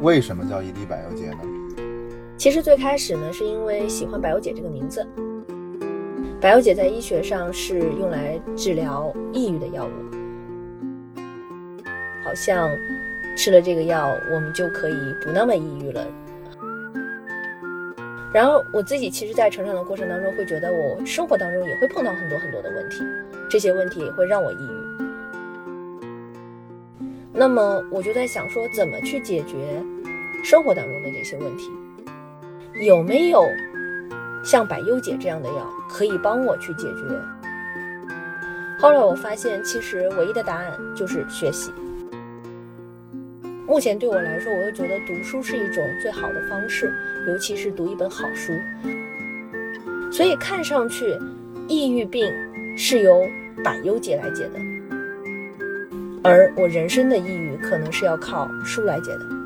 为什么叫伊丽百忧解呢？其实最开始呢，是因为喜欢百忧解这个名字。百忧解在医学上是用来治疗抑郁的药物，好像吃了这个药，我们就可以不那么抑郁了。然后我自己其实，在成长的过程当中，会觉得我生活当中也会碰到很多很多的问题，这些问题也会让我抑郁。那么我就在想说，怎么去解决生活当中的这些问题？有没有像百忧解这样的药可以帮我去解决？后来我发现，其实唯一的答案就是学习。目前对我来说，我又觉得读书是一种最好的方式，尤其是读一本好书。所以看上去，抑郁病是由百忧解来解的，而我人生的抑郁可能是要靠书来解的。